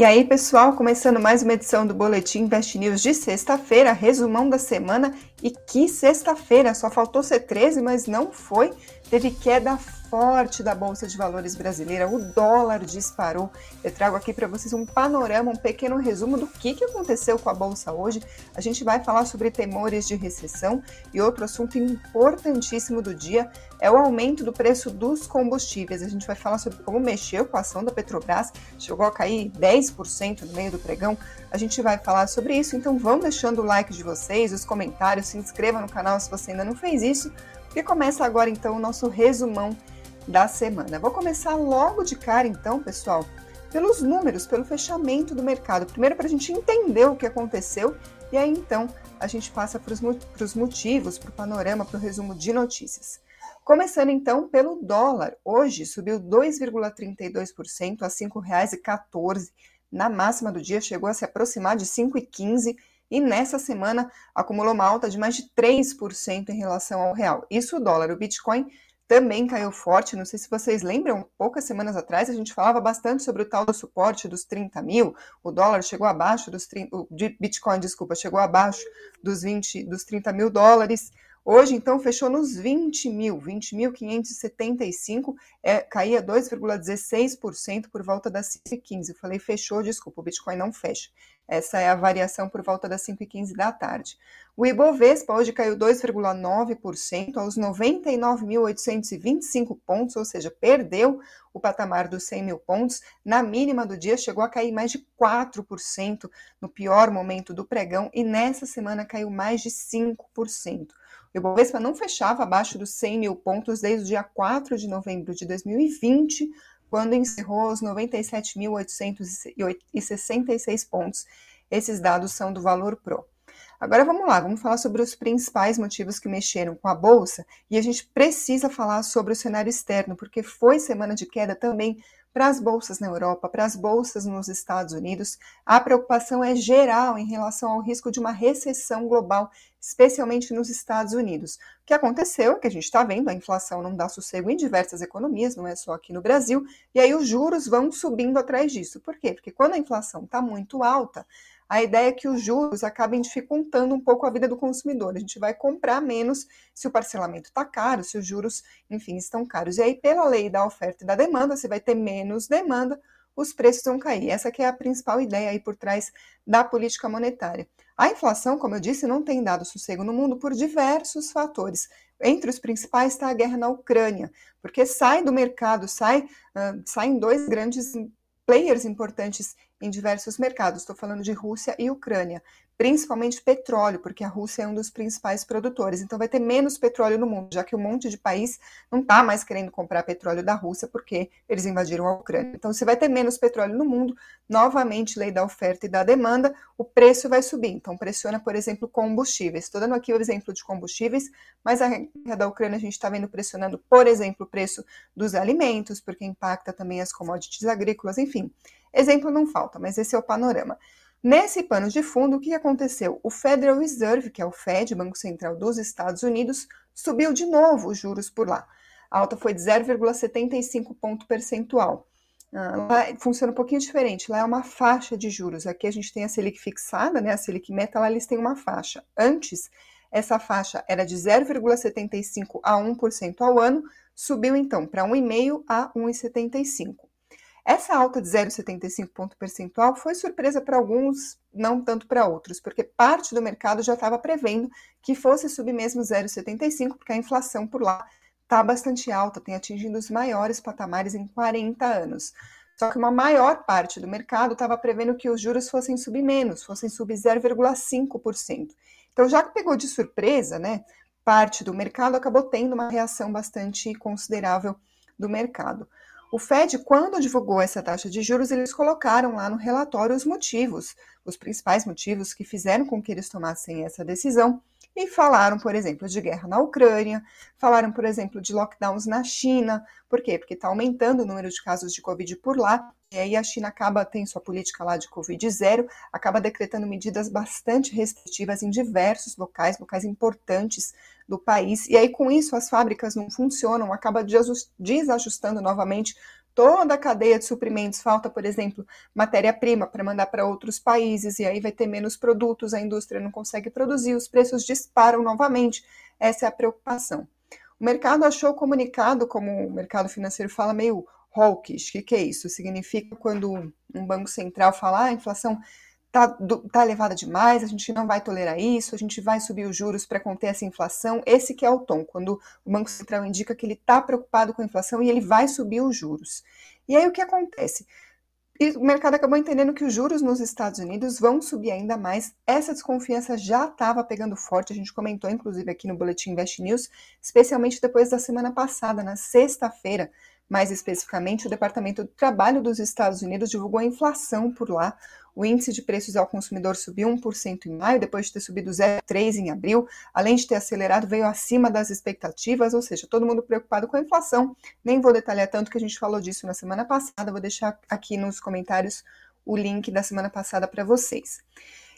E aí, pessoal, começando mais uma edição do Boletim Invest News de sexta-feira, resumão da semana. E que sexta-feira, só faltou ser 13, mas não foi. Teve queda forte da Bolsa de Valores brasileira, o dólar disparou. Eu trago aqui para vocês um panorama, um pequeno resumo do que, que aconteceu com a Bolsa hoje. A gente vai falar sobre temores de recessão e outro assunto importantíssimo do dia é o aumento do preço dos combustíveis. A gente vai falar sobre como mexeu com a ação da Petrobras, chegou a cair 10% no meio do pregão. A gente vai falar sobre isso, então vão deixando o like de vocês, os comentários, se inscreva no canal se você ainda não fez isso. E começa agora então o nosso resumão da semana. Vou começar logo de cara, então, pessoal, pelos números, pelo fechamento do mercado. Primeiro, para a gente entender o que aconteceu, e aí então a gente passa para os motivos, para o panorama, para o resumo de notícias. Começando então pelo dólar. Hoje subiu 2,32% a R$ 5,14. Na máxima do dia chegou a se aproximar de 5,15 e nessa semana acumulou uma alta de mais de 3% em relação ao real. Isso o dólar. O Bitcoin também caiu forte. Não sei se vocês lembram, poucas semanas atrás a gente falava bastante sobre o tal do suporte dos 30 mil. O dólar chegou abaixo dos 30, o Bitcoin, desculpa, chegou abaixo dos 20, dos 30 mil dólares. Hoje, então, fechou nos 20 mil, 20.575, é, caía 2,16% por volta das 5,15. Eu falei fechou, desculpa, o Bitcoin não fecha. Essa é a variação por volta das 5h15 da tarde. O Ibovespa hoje caiu 2,9% aos 99.825 pontos, ou seja, perdeu o patamar dos 100 mil pontos. Na mínima do dia chegou a cair mais de 4% no pior momento do pregão e nessa semana caiu mais de 5%. O Ibovespa não fechava abaixo dos 100 mil pontos desde o dia 4 de novembro de 2020, quando encerrou os 97.866 pontos. Esses dados são do Valor Pro. Agora vamos lá, vamos falar sobre os principais motivos que mexeram com a bolsa e a gente precisa falar sobre o cenário externo, porque foi semana de queda também para as bolsas na Europa, para as bolsas nos Estados Unidos. A preocupação é geral em relação ao risco de uma recessão global, especialmente nos Estados Unidos. O que aconteceu é que a gente está vendo a inflação não dá sossego em diversas economias, não é só aqui no Brasil, e aí os juros vão subindo atrás disso. Por quê? Porque quando a inflação está muito alta, a ideia é que os juros acabem dificultando um pouco a vida do consumidor. A gente vai comprar menos se o parcelamento está caro, se os juros, enfim, estão caros. E aí, pela lei da oferta e da demanda, você vai ter menos demanda, os preços vão cair. Essa que é a principal ideia aí por trás da política monetária. A inflação, como eu disse, não tem dado sossego no mundo por diversos fatores. Entre os principais está a guerra na Ucrânia, porque sai do mercado, sai, uh, saem dois grandes players importantes em diversos mercados. Estou falando de Rússia e Ucrânia, principalmente petróleo, porque a Rússia é um dos principais produtores. Então vai ter menos petróleo no mundo, já que um monte de país não está mais querendo comprar petróleo da Rússia porque eles invadiram a Ucrânia. Então, se vai ter menos petróleo no mundo, novamente lei da oferta e da demanda, o preço vai subir. Então, pressiona, por exemplo, combustíveis. Estou dando aqui o exemplo de combustíveis, mas a guerra da Ucrânia a gente está vendo pressionando, por exemplo, o preço dos alimentos, porque impacta também as commodities agrícolas, enfim. Exemplo não falta, mas esse é o panorama. Nesse pano de fundo, o que aconteceu? O Federal Reserve, que é o Fed, Banco Central dos Estados Unidos, subiu de novo os juros por lá. A alta foi de 0,75 ponto percentual. Ah, lá funciona um pouquinho diferente. Lá é uma faixa de juros. Aqui a gente tem a Selic fixada, né? A Selic meta, lá eles têm uma faixa. Antes, essa faixa era de 0,75 a 1% ao ano, subiu então para 1,5 a 1,75. Essa alta de 0,75 ponto percentual foi surpresa para alguns, não tanto para outros, porque parte do mercado já estava prevendo que fosse subir mesmo 0,75, porque a inflação por lá está bastante alta, tem atingido os maiores patamares em 40 anos. Só que uma maior parte do mercado estava prevendo que os juros fossem subir menos, fossem subir 0,5%. Então, já que pegou de surpresa, né, parte do mercado acabou tendo uma reação bastante considerável do mercado. O Fed, quando divulgou essa taxa de juros, eles colocaram lá no relatório os motivos, os principais motivos que fizeram com que eles tomassem essa decisão e falaram, por exemplo, de guerra na Ucrânia, falaram, por exemplo, de lockdowns na China. Por quê? Porque está aumentando o número de casos de Covid por lá. E aí a China acaba, tem sua política lá de Covid zero, acaba decretando medidas bastante restritivas em diversos locais, locais importantes do país. E aí, com isso, as fábricas não funcionam, acaba desajustando novamente toda a cadeia de suprimentos, falta, por exemplo, matéria-prima para mandar para outros países, e aí vai ter menos produtos, a indústria não consegue produzir, os preços disparam novamente. Essa é a preocupação. O mercado achou o comunicado, como o mercado financeiro fala, meio hawkish. O que, que é isso? Significa quando um banco central fala ah, a inflação está tá elevada demais, a gente não vai tolerar isso, a gente vai subir os juros para conter essa inflação. Esse que é o tom, quando o Banco Central indica que ele está preocupado com a inflação e ele vai subir os juros. E aí o que acontece? E o mercado acabou entendendo que os juros nos Estados Unidos vão subir ainda mais. Essa desconfiança já estava pegando forte, a gente comentou inclusive aqui no Boletim Invest News, especialmente depois da semana passada, na sexta-feira, mais especificamente, o Departamento do Trabalho dos Estados Unidos divulgou a inflação por lá. O índice de preços ao consumidor subiu 1% em maio, depois de ter subido 0,3% em abril. Além de ter acelerado, veio acima das expectativas, ou seja, todo mundo preocupado com a inflação. Nem vou detalhar tanto que a gente falou disso na semana passada, vou deixar aqui nos comentários o link da semana passada para vocês.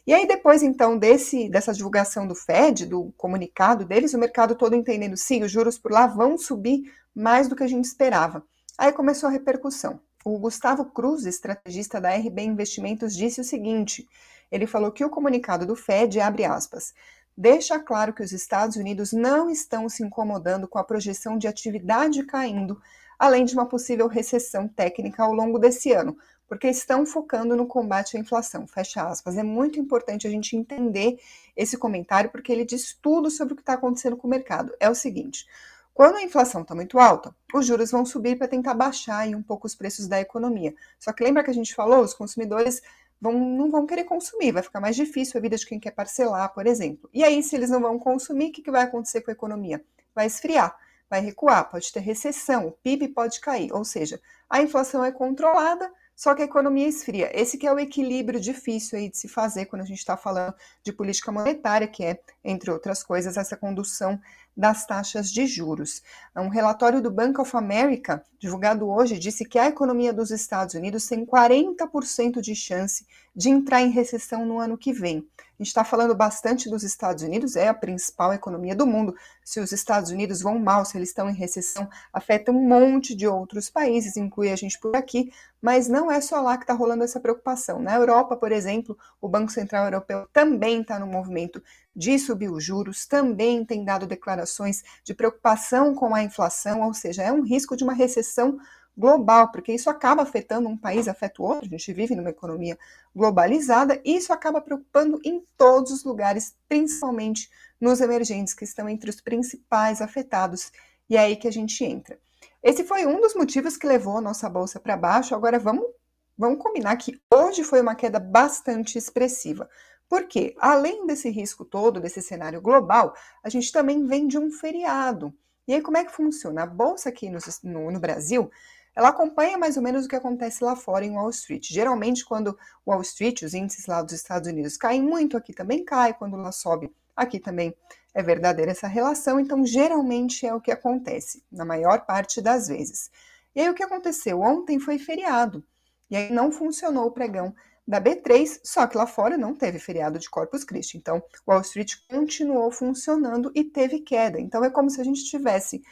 E aí, depois, então, desse, dessa divulgação do Fed, do comunicado deles, o mercado todo entendendo, sim, os juros por lá vão subir mais do que a gente esperava. Aí começou a repercussão. O Gustavo Cruz, estrategista da RB Investimentos, disse o seguinte: ele falou que o comunicado do Fed, abre aspas, deixa claro que os Estados Unidos não estão se incomodando com a projeção de atividade caindo, além de uma possível recessão técnica ao longo desse ano, porque estão focando no combate à inflação. Fecha aspas. É muito importante a gente entender esse comentário, porque ele diz tudo sobre o que está acontecendo com o mercado. É o seguinte: quando a inflação está muito alta, os juros vão subir para tentar baixar aí um pouco os preços da economia. Só que lembra que a gente falou, os consumidores vão, não vão querer consumir, vai ficar mais difícil a vida de quem quer parcelar, por exemplo. E aí, se eles não vão consumir, o que, que vai acontecer com a economia? Vai esfriar, vai recuar, pode ter recessão, o PIB pode cair. Ou seja, a inflação é controlada, só que a economia esfria. Esse que é o equilíbrio difícil aí de se fazer quando a gente está falando de política monetária, que é, entre outras coisas, essa condução das taxas de juros. Um relatório do Bank of America, divulgado hoje, disse que a economia dos Estados Unidos tem 40% de chance de entrar em recessão no ano que vem. A gente está falando bastante dos Estados Unidos, é a principal economia do mundo. Se os Estados Unidos vão mal, se eles estão em recessão, afeta um monte de outros países, inclui a gente por aqui, mas não é só lá que está rolando essa preocupação. Na Europa, por exemplo, o Banco Central Europeu também está no movimento de subir os juros, também tem dado declarações de preocupação com a inflação, ou seja, é um risco de uma recessão global, porque isso acaba afetando um país, afeta o outro, a gente vive numa economia globalizada, e isso acaba preocupando em todos os lugares, principalmente nos emergentes, que estão entre os principais afetados, e é aí que a gente entra. Esse foi um dos motivos que levou a nossa bolsa para baixo. Agora vamos, vamos combinar que hoje foi uma queda bastante expressiva. Porque, além desse risco todo, desse cenário global, a gente também vem de um feriado. E aí, como é que funciona? A bolsa aqui no, no, no Brasil, ela acompanha mais ou menos o que acontece lá fora em Wall Street. Geralmente, quando Wall Street, os índices lá dos Estados Unidos caem muito, aqui também cai, quando lá sobe, aqui também é verdadeira essa relação. Então, geralmente é o que acontece, na maior parte das vezes. E aí, o que aconteceu? Ontem foi feriado, e aí não funcionou o pregão da B3, só que lá fora não teve feriado de Corpus Christi. Então, Wall Street continuou funcionando e teve queda. Então, é como se a gente estivesse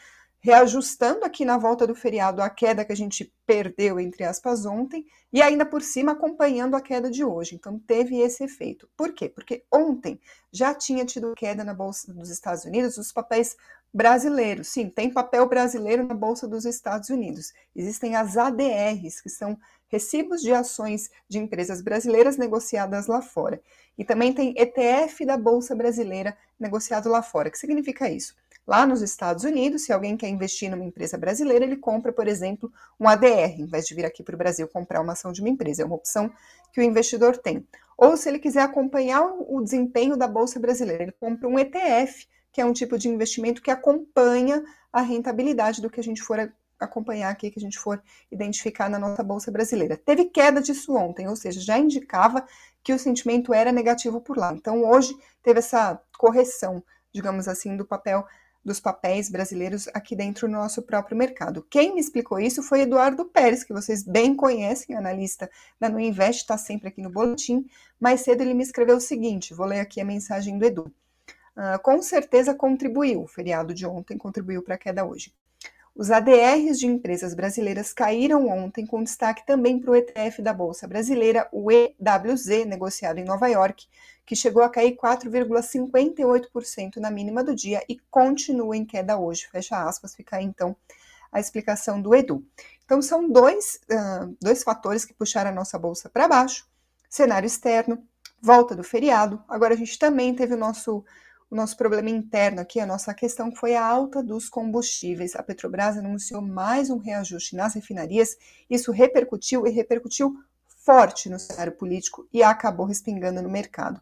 reajustando aqui na volta do feriado a queda que a gente perdeu, entre aspas, ontem, e ainda por cima acompanhando a queda de hoje. Então, teve esse efeito. Por quê? Porque ontem já tinha tido queda na Bolsa dos Estados Unidos os papéis brasileiros. Sim, tem papel brasileiro na Bolsa dos Estados Unidos. Existem as ADRs, que são recibos de ações de empresas brasileiras negociadas lá fora. E também tem ETF da Bolsa Brasileira negociado lá fora. O que significa isso? Lá nos Estados Unidos, se alguém quer investir numa empresa brasileira, ele compra, por exemplo, um ADR, em vez de vir aqui para o Brasil comprar uma ação de uma empresa. É uma opção que o investidor tem. Ou se ele quiser acompanhar o desempenho da Bolsa Brasileira, ele compra um ETF, que é um tipo de investimento que acompanha a rentabilidade do que a gente for acompanhar aqui, que a gente for identificar na nossa Bolsa Brasileira. Teve queda disso ontem, ou seja, já indicava que o sentimento era negativo por lá. Então, hoje teve essa correção, digamos assim, do papel dos papéis brasileiros aqui dentro do nosso próprio mercado. Quem me explicou isso foi Eduardo Pérez, que vocês bem conhecem, analista da No Invest, está sempre aqui no boletim. Mais cedo ele me escreveu o seguinte: vou ler aqui a mensagem do Edu. Uh, com certeza contribuiu, o feriado de ontem contribuiu para a queda hoje. Os ADRs de empresas brasileiras caíram ontem, com destaque também para o ETF da Bolsa Brasileira, o EWZ, negociado em Nova York, que chegou a cair 4,58% na mínima do dia e continua em queda hoje. Fecha aspas, fica aí então a explicação do Edu. Então, são dois, uh, dois fatores que puxaram a nossa bolsa para baixo: cenário externo, volta do feriado. Agora, a gente também teve o nosso o nosso problema interno aqui, a nossa questão foi a alta dos combustíveis. A Petrobras anunciou mais um reajuste nas refinarias, isso repercutiu e repercutiu forte no cenário político e acabou respingando no mercado.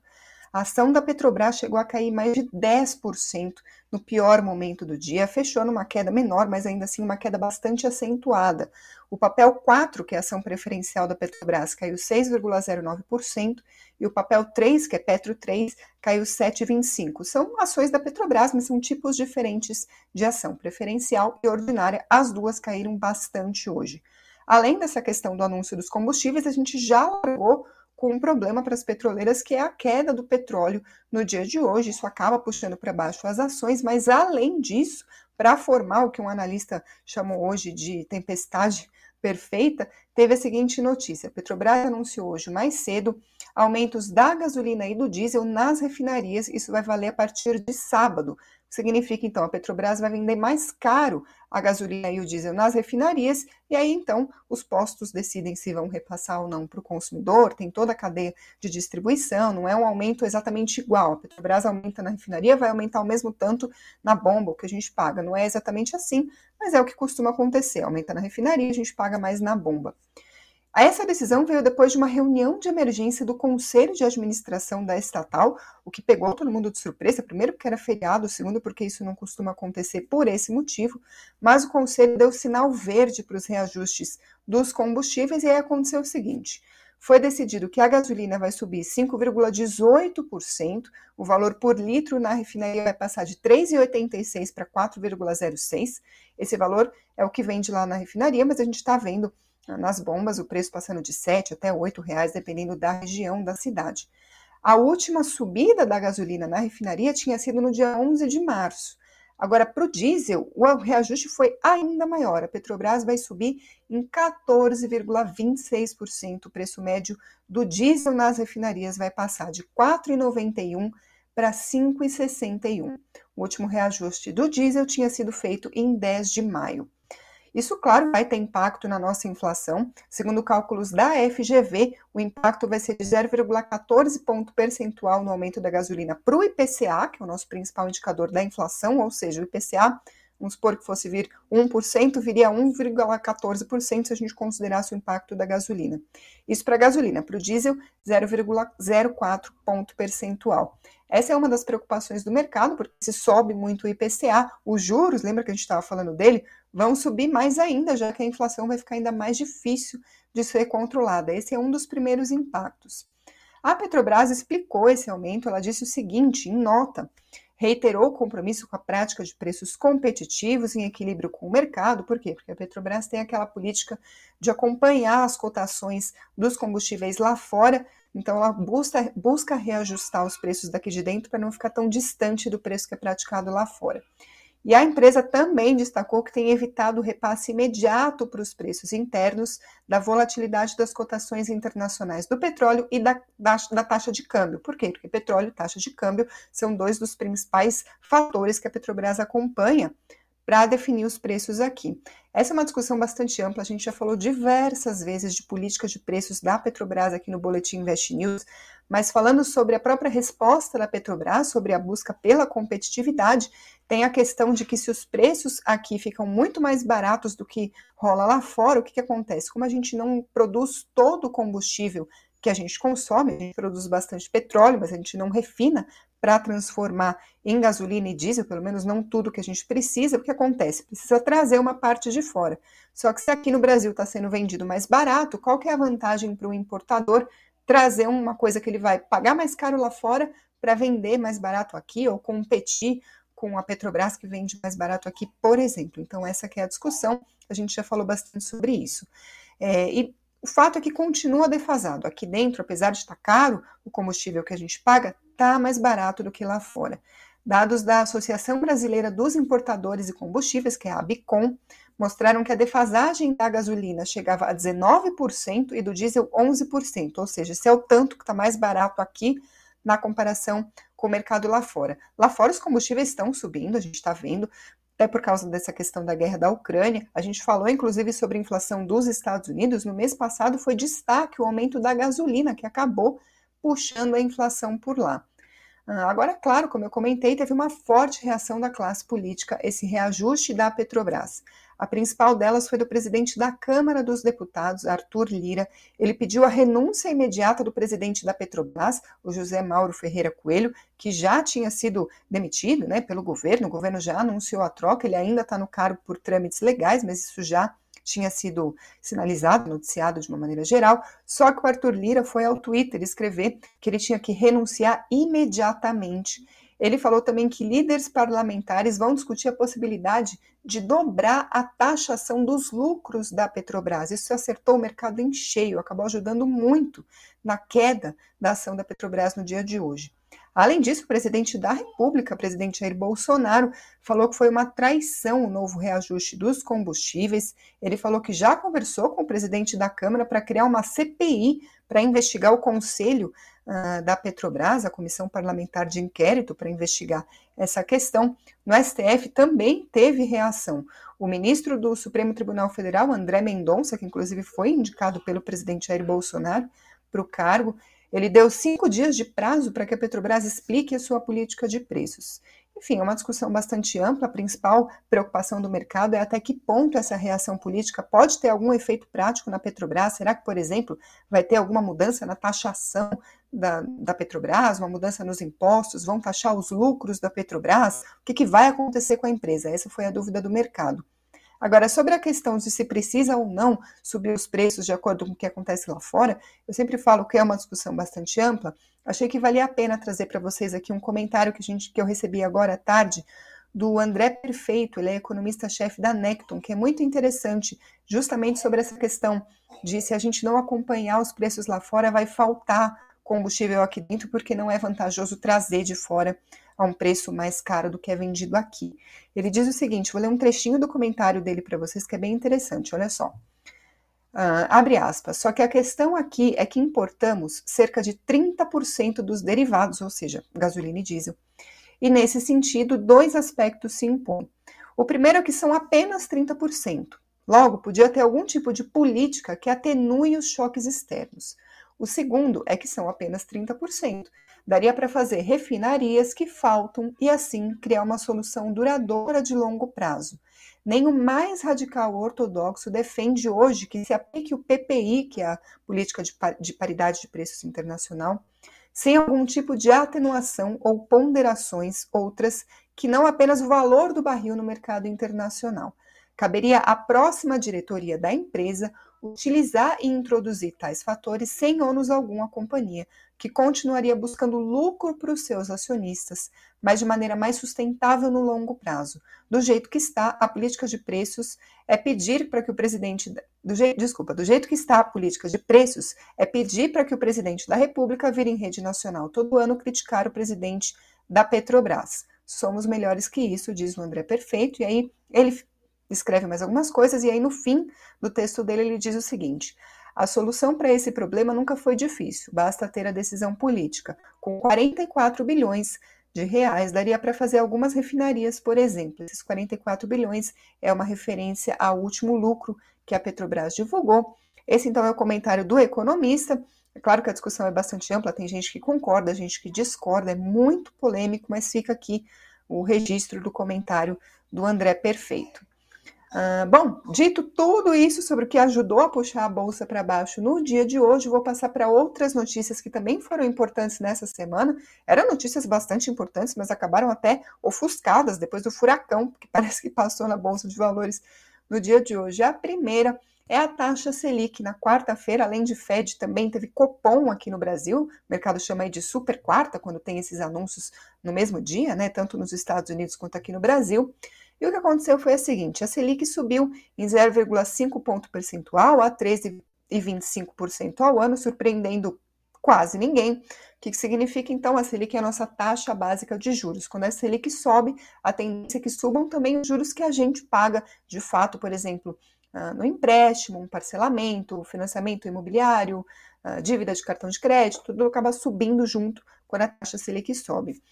A ação da Petrobras chegou a cair mais de 10% no pior momento do dia, fechou numa queda menor, mas ainda assim uma queda bastante acentuada. O papel 4, que é a ação preferencial da Petrobras, caiu 6,09%, e o papel 3, que é Petro 3, caiu 7,25%. São ações da Petrobras, mas são tipos diferentes de ação preferencial e ordinária. As duas caíram bastante hoje. Além dessa questão do anúncio dos combustíveis, a gente já largou com um problema para as petroleiras, que é a queda do petróleo no dia de hoje. Isso acaba puxando para baixo as ações, mas além disso, para formar o que um analista chamou hoje de tempestade perfeita, teve a seguinte notícia: Petrobras anunciou hoje mais cedo aumentos da gasolina e do diesel nas refinarias. Isso vai valer a partir de sábado. Significa, então, a Petrobras vai vender mais caro a gasolina e o diesel nas refinarias, e aí, então, os postos decidem se vão repassar ou não para o consumidor, tem toda a cadeia de distribuição, não é um aumento exatamente igual. A Petrobras aumenta na refinaria, vai aumentar o mesmo tanto na bomba, o que a gente paga. Não é exatamente assim, mas é o que costuma acontecer. Aumenta na refinaria, a gente paga mais na bomba. Essa decisão veio depois de uma reunião de emergência do Conselho de Administração da estatal, o que pegou todo mundo de surpresa, primeiro porque era feriado, segundo porque isso não costuma acontecer por esse motivo, mas o Conselho deu sinal verde para os reajustes dos combustíveis e aí aconteceu o seguinte: foi decidido que a gasolina vai subir 5,18%, o valor por litro na refinaria vai passar de 3,86 para 4,06. Esse valor é o que vende lá na refinaria, mas a gente está vendo nas bombas, o preço passando de 7 até 8 reais, dependendo da região da cidade. A última subida da gasolina na refinaria tinha sido no dia 11 de março. Agora, para o diesel, o reajuste foi ainda maior. A Petrobras vai subir em 14,26%. O preço médio do diesel nas refinarias vai passar de R$ 4,91 para R$ 5,61. O último reajuste do diesel tinha sido feito em 10 de maio. Isso, claro, vai ter impacto na nossa inflação. Segundo cálculos da FGV, o impacto vai ser de 0,14 ponto percentual no aumento da gasolina para o IPCA, que é o nosso principal indicador da inflação, ou seja, o IPCA vamos supor que fosse vir 1%, viria 1,14% se a gente considerasse o impacto da gasolina. Isso para a gasolina, para o diesel, 0,04 ponto percentual. Essa é uma das preocupações do mercado, porque se sobe muito o IPCA, os juros, lembra que a gente estava falando dele, vão subir mais ainda, já que a inflação vai ficar ainda mais difícil de ser controlada. Esse é um dos primeiros impactos. A Petrobras explicou esse aumento, ela disse o seguinte, em nota, reiterou o compromisso com a prática de preços competitivos em equilíbrio com o mercado. Por quê? Porque a Petrobras tem aquela política de acompanhar as cotações dos combustíveis lá fora, então ela busca, busca reajustar os preços daqui de dentro para não ficar tão distante do preço que é praticado lá fora. E a empresa também destacou que tem evitado o repasse imediato para os preços internos da volatilidade das cotações internacionais do petróleo e da, da, da, taxa de câmbio. Por quê? Porque petróleo e taxa de câmbio são dois dos principais fatores que a Petrobras acompanha para definir os preços aqui. Essa é uma discussão bastante ampla, a gente já falou diversas vezes de política de preços da Petrobras aqui no Boletim Invest News, mas falando sobre a própria resposta da Petrobras, sobre a busca pela competitividade, tem a questão de que se os preços aqui ficam muito mais baratos do que rola lá fora, o que, que acontece? Como a gente não produz todo o combustível que a gente consome, a gente produz bastante petróleo, mas a gente não refina para transformar em gasolina e diesel, pelo menos não tudo que a gente precisa, o que acontece? Precisa trazer uma parte de fora. Só que se aqui no Brasil está sendo vendido mais barato, qual que é a vantagem para o importador trazer uma coisa que ele vai pagar mais caro lá fora para vender mais barato aqui ou competir com a Petrobras que vende mais barato aqui, por exemplo. Então essa que é a discussão, a gente já falou bastante sobre isso. É, e o fato é que continua defasado. Aqui dentro, apesar de estar caro, o combustível que a gente paga está mais barato do que lá fora. Dados da Associação Brasileira dos Importadores e Combustíveis, que é a ABICOM, mostraram que a defasagem da gasolina chegava a 19% e do diesel 11%, ou seja, esse é o tanto que está mais barato aqui na comparação com o mercado lá fora. Lá fora os combustíveis estão subindo, a gente está vendo, até por causa dessa questão da guerra da Ucrânia. A gente falou inclusive sobre a inflação dos Estados Unidos. No mês passado foi destaque o aumento da gasolina, que acabou puxando a inflação por lá. Ah, agora, claro, como eu comentei, teve uma forte reação da classe política, esse reajuste da Petrobras. A principal delas foi do presidente da Câmara dos Deputados, Arthur Lira. Ele pediu a renúncia imediata do presidente da Petrobras, o José Mauro Ferreira Coelho, que já tinha sido demitido né, pelo governo. O governo já anunciou a troca, ele ainda está no cargo por trâmites legais, mas isso já tinha sido sinalizado, noticiado de uma maneira geral, só que o Arthur Lira foi ao Twitter escrever que ele tinha que renunciar imediatamente. Ele falou também que líderes parlamentares vão discutir a possibilidade de dobrar a taxação dos lucros da Petrobras. Isso acertou o mercado em cheio, acabou ajudando muito na queda da ação da Petrobras no dia de hoje. Além disso, o presidente da República, presidente Jair Bolsonaro, falou que foi uma traição o novo reajuste dos combustíveis. Ele falou que já conversou com o presidente da Câmara para criar uma CPI para investigar o conselho uh, da Petrobras, a comissão parlamentar de inquérito para investigar essa questão. No STF também teve reação. O ministro do Supremo Tribunal Federal, André Mendonça, que inclusive foi indicado pelo presidente Jair Bolsonaro para o cargo, ele deu cinco dias de prazo para que a Petrobras explique a sua política de preços. Enfim, é uma discussão bastante ampla. A principal preocupação do mercado é até que ponto essa reação política pode ter algum efeito prático na Petrobras. Será que, por exemplo, vai ter alguma mudança na taxação da, da Petrobras, uma mudança nos impostos? Vão taxar os lucros da Petrobras? O que, que vai acontecer com a empresa? Essa foi a dúvida do mercado. Agora, sobre a questão de se precisa ou não subir os preços de acordo com o que acontece lá fora, eu sempre falo que é uma discussão bastante ampla. Achei que valia a pena trazer para vocês aqui um comentário que, a gente, que eu recebi agora à tarde do André Perfeito, ele é economista-chefe da Necton, que é muito interessante, justamente sobre essa questão de se a gente não acompanhar os preços lá fora, vai faltar combustível aqui dentro, porque não é vantajoso trazer de fora a um preço mais caro do que é vendido aqui. Ele diz o seguinte: vou ler um trechinho do comentário dele para vocês que é bem interessante, olha só. Uh, abre aspas. Só que a questão aqui é que importamos cerca de 30% dos derivados, ou seja, gasolina e diesel. E nesse sentido, dois aspectos se impõem. O primeiro é que são apenas 30%. Logo, podia ter algum tipo de política que atenue os choques externos. O segundo é que são apenas 30%. Daria para fazer refinarias que faltam e assim criar uma solução duradoura de longo prazo. Nem o mais radical ortodoxo defende hoje que se aplique o PPI, que é a política de, de paridade de preços internacional, sem algum tipo de atenuação ou ponderações outras que não apenas o valor do barril no mercado internacional. Caberia à próxima diretoria da empresa utilizar e introduzir tais fatores sem ônus algum à companhia, que continuaria buscando lucro para os seus acionistas, mas de maneira mais sustentável no longo prazo. Do jeito que está, a política de preços é pedir para que o presidente do jeito, desculpa, do jeito que está a política de preços é pedir para que o presidente da República vire em rede nacional todo ano criticar o presidente da Petrobras. Somos melhores que isso, diz o André Perfeito, e aí ele escreve mais algumas coisas, e aí no fim do texto dele ele diz o seguinte: a solução para esse problema nunca foi difícil, basta ter a decisão política. Com 44 bilhões de reais, daria para fazer algumas refinarias, por exemplo. Esses 44 bilhões é uma referência ao último lucro que a Petrobras divulgou. Esse então é o comentário do economista. É claro que a discussão é bastante ampla, tem gente que concorda, gente que discorda, é muito polêmico, mas fica aqui o registro do comentário do André Perfeito. Uh, bom, dito tudo isso sobre o que ajudou a puxar a bolsa para baixo no dia de hoje, vou passar para outras notícias que também foram importantes nessa semana. Eram notícias bastante importantes, mas acabaram até ofuscadas depois do furacão que parece que passou na bolsa de valores no dia de hoje. A primeira é a taxa Selic. Na quarta-feira, além de Fed, também teve Copom aqui no Brasil. O mercado chama aí de super quarta, quando tem esses anúncios no mesmo dia, né? Tanto nos Estados Unidos quanto aqui no Brasil. E o que aconteceu foi o seguinte: a Selic subiu em 0,5 ponto percentual a 13,25% ao ano, surpreendendo Quase ninguém. O que significa então a Selic é a nossa taxa básica de juros. Quando a Selic sobe, a tendência é que subam também os juros que a gente paga, de fato, por exemplo, ah, no empréstimo, um parcelamento, financiamento imobiliário, ah, dívida de cartão de crédito, tudo acaba subindo junto quando a taxa Selic sobe.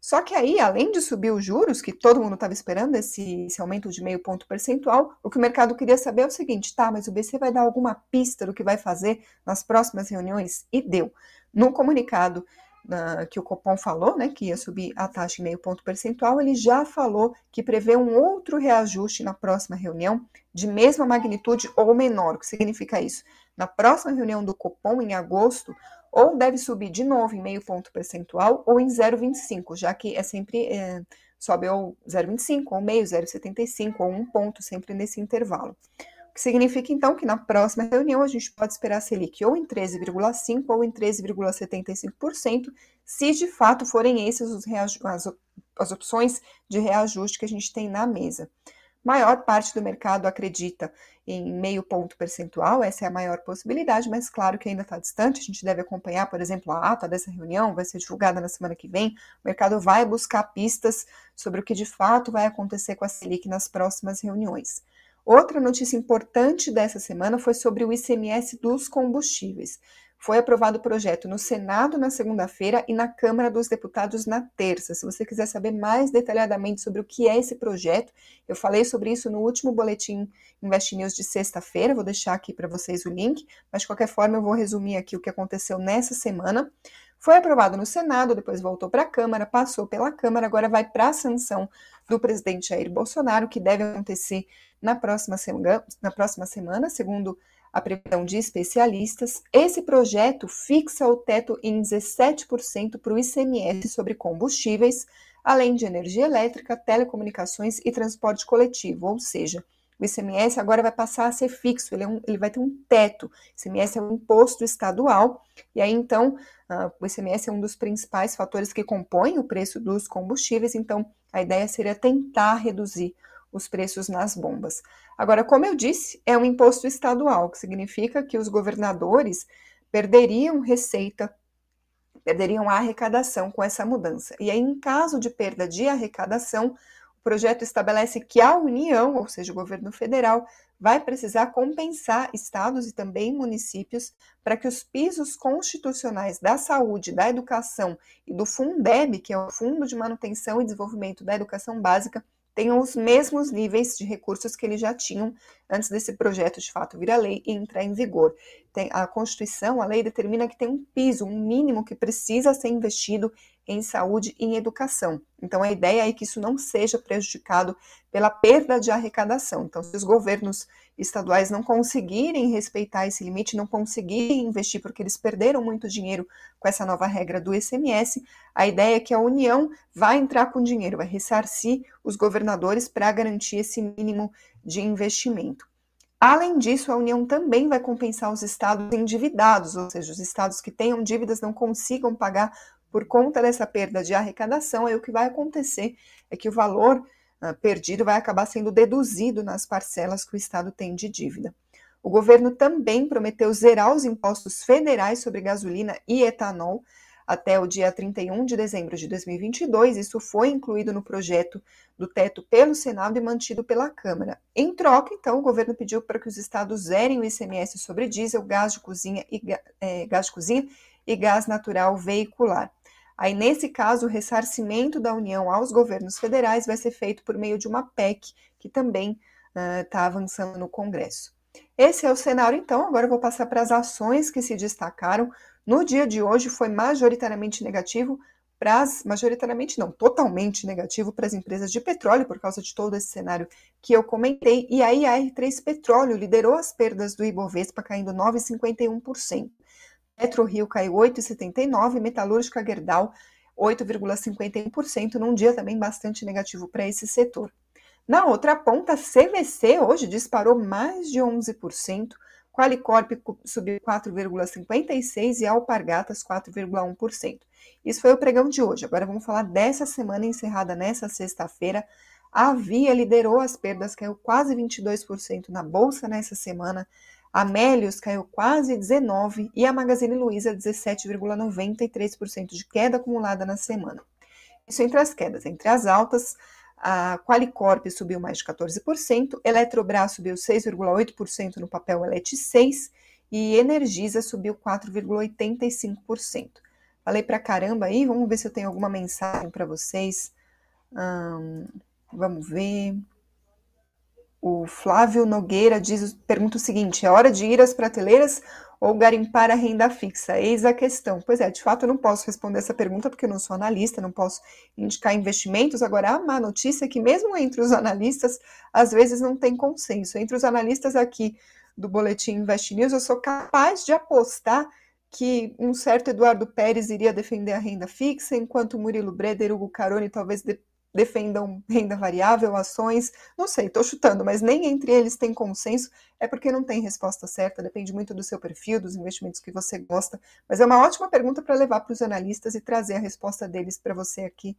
Só que aí, além de subir os juros, que todo mundo estava esperando esse, esse, aumento de meio ponto percentual, o que o mercado queria saber é o seguinte: tá, mas o BC vai dar alguma pista do que vai fazer nas próximas reuniões? E deu. No comunicado uh, que o Copom falou, né, que ia subir a taxa em meio ponto percentual, ele já falou que prevê um outro reajuste na próxima reunião de mesma magnitude ou menor. O que significa isso? Na próxima reunião do Copom, em agosto, ou deve subir de novo em meio ponto percentual ou em 0,25, já que é sempre é, sobe ou 0,25, ou meio, 0,75, ou um ponto, sempre nesse intervalo. Significa, então, que na próxima reunião a gente pode esperar a Selic ou em 13,5% ou em 13,75%, se de fato forem esses os as, as opções de reajuste que a gente tem na mesa. Maior parte do mercado acredita em meio ponto percentual, essa é a maior possibilidade, mas claro que ainda está distante, a gente deve acompanhar, por exemplo, a ata dessa reunião, vai ser divulgada na semana que vem, o mercado vai buscar pistas sobre o que de fato vai acontecer com a Selic nas próximas reuniões. Outra notícia importante dessa semana foi sobre o ICMS dos combustíveis. Foi aprovado o projeto no Senado na segunda-feira e na Câmara dos Deputados na terça. Se você quiser saber mais detalhadamente sobre o que é esse projeto, eu falei sobre isso no último boletim Invest News de sexta-feira, vou deixar aqui para vocês o link, mas de qualquer forma eu vou resumir aqui o que aconteceu nessa semana. Foi aprovado no Senado, depois voltou para a Câmara, passou pela Câmara, agora vai para a sanção do presidente Jair Bolsonaro, que deve acontecer na próxima, semana, na próxima semana, segundo a previsão de especialistas, esse projeto fixa o teto em 17% para o ICMS sobre combustíveis, além de energia elétrica, telecomunicações e transporte coletivo, ou seja, o ICMS agora vai passar a ser fixo, ele, é um, ele vai ter um teto. O ICMS é um imposto estadual, e aí então uh, o ICMS é um dos principais fatores que compõem o preço dos combustíveis, então a ideia seria tentar reduzir os preços nas bombas. Agora, como eu disse, é um imposto estadual, que significa que os governadores perderiam receita, perderiam a arrecadação com essa mudança. E aí, em caso de perda de arrecadação, o projeto estabelece que a União, ou seja, o governo federal, vai precisar compensar estados e também municípios para que os pisos constitucionais da saúde, da educação e do Fundeb, que é o Fundo de Manutenção e Desenvolvimento da Educação Básica, tenham os mesmos níveis de recursos que eles já tinham antes desse projeto de fato vir a lei e entrar em vigor. Tem, a Constituição, a lei determina que tem um piso, um mínimo que precisa ser investido em saúde e em educação. Então, a ideia é que isso não seja prejudicado pela perda de arrecadação. Então, se os governos estaduais não conseguirem respeitar esse limite, não conseguirem investir porque eles perderam muito dinheiro com essa nova regra do ICMS, a ideia é que a União vai entrar com dinheiro, vai ressarcir os governadores para garantir esse mínimo de investimento. Além disso, a União também vai compensar os estados endividados, ou seja, os estados que tenham dívidas não consigam pagar por conta dessa perda de arrecadação, aí o que vai acontecer é que o valor uh, perdido vai acabar sendo deduzido nas parcelas que o Estado tem de dívida. O governo também prometeu zerar os impostos federais sobre gasolina e etanol até o dia 31 de dezembro de 2022. Isso foi incluído no projeto do teto pelo Senado e mantido pela Câmara. Em troca, então, o governo pediu para que os estados zerem o ICMS sobre diesel, gás de cozinha e, é, gás de cozinha e gás natural veicular. Aí, nesse caso, o ressarcimento da União aos governos federais vai ser feito por meio de uma PEC, que também está uh, avançando no Congresso. Esse é o cenário, então. Agora eu vou passar para as ações que se destacaram. No dia de hoje, foi majoritariamente negativo para as, majoritariamente não, totalmente negativo para as empresas de petróleo, por causa de todo esse cenário que eu comentei. E aí a R3 Petróleo liderou as perdas do Ibovespa, caindo 9,51%. PetroRio caiu 8,79%, Metalúrgica Gerdau 8,51%, num dia também bastante negativo para esse setor. Na outra ponta, CVC hoje disparou mais de 11%, Qualicorp subiu 4,56% e Alpargatas 4,1%. Isso foi o pregão de hoje. Agora vamos falar dessa semana encerrada nessa sexta-feira. A Via liderou as perdas, caiu quase 22% na bolsa nessa semana. A Melios caiu quase 19% e a Magazine Luiza 17,93% de queda acumulada na semana. Isso entre as quedas. Entre as altas, a Qualicorp subiu mais de 14%, Eletrobras subiu 6,8% no papel Elet 6% e Energisa subiu 4,85%. Falei pra caramba aí, vamos ver se eu tenho alguma mensagem para vocês. Hum, vamos ver. O Flávio Nogueira diz, pergunta o seguinte: é hora de ir às prateleiras ou garimpar a renda fixa? Eis a questão. Pois é, de fato eu não posso responder essa pergunta porque eu não sou analista, não posso indicar investimentos. Agora, a má notícia é que mesmo entre os analistas, às vezes não tem consenso. Entre os analistas aqui do Boletim Invest News, eu sou capaz de apostar que um certo Eduardo Pérez iria defender a renda fixa, enquanto Murilo Breder, Hugo Caroni talvez defendam renda variável, ações, não sei, estou chutando, mas nem entre eles tem consenso, é porque não tem resposta certa, depende muito do seu perfil, dos investimentos que você gosta, mas é uma ótima pergunta para levar para os analistas e trazer a resposta deles para você aqui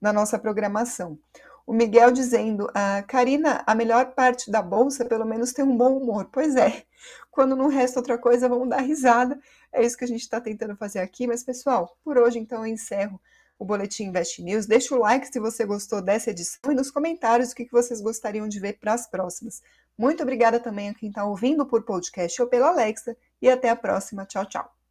na nossa programação. O Miguel dizendo, ah, Karina, a melhor parte da bolsa pelo menos tem um bom humor. Pois é, quando não resta outra coisa, vamos dar risada. É isso que a gente está tentando fazer aqui. Mas, pessoal, por hoje então eu encerro o Boletim Invest News. Deixa o like se você gostou dessa edição e nos comentários o que vocês gostariam de ver para as próximas. Muito obrigada também a quem está ouvindo por podcast ou pela Alexa e até a próxima. Tchau, tchau.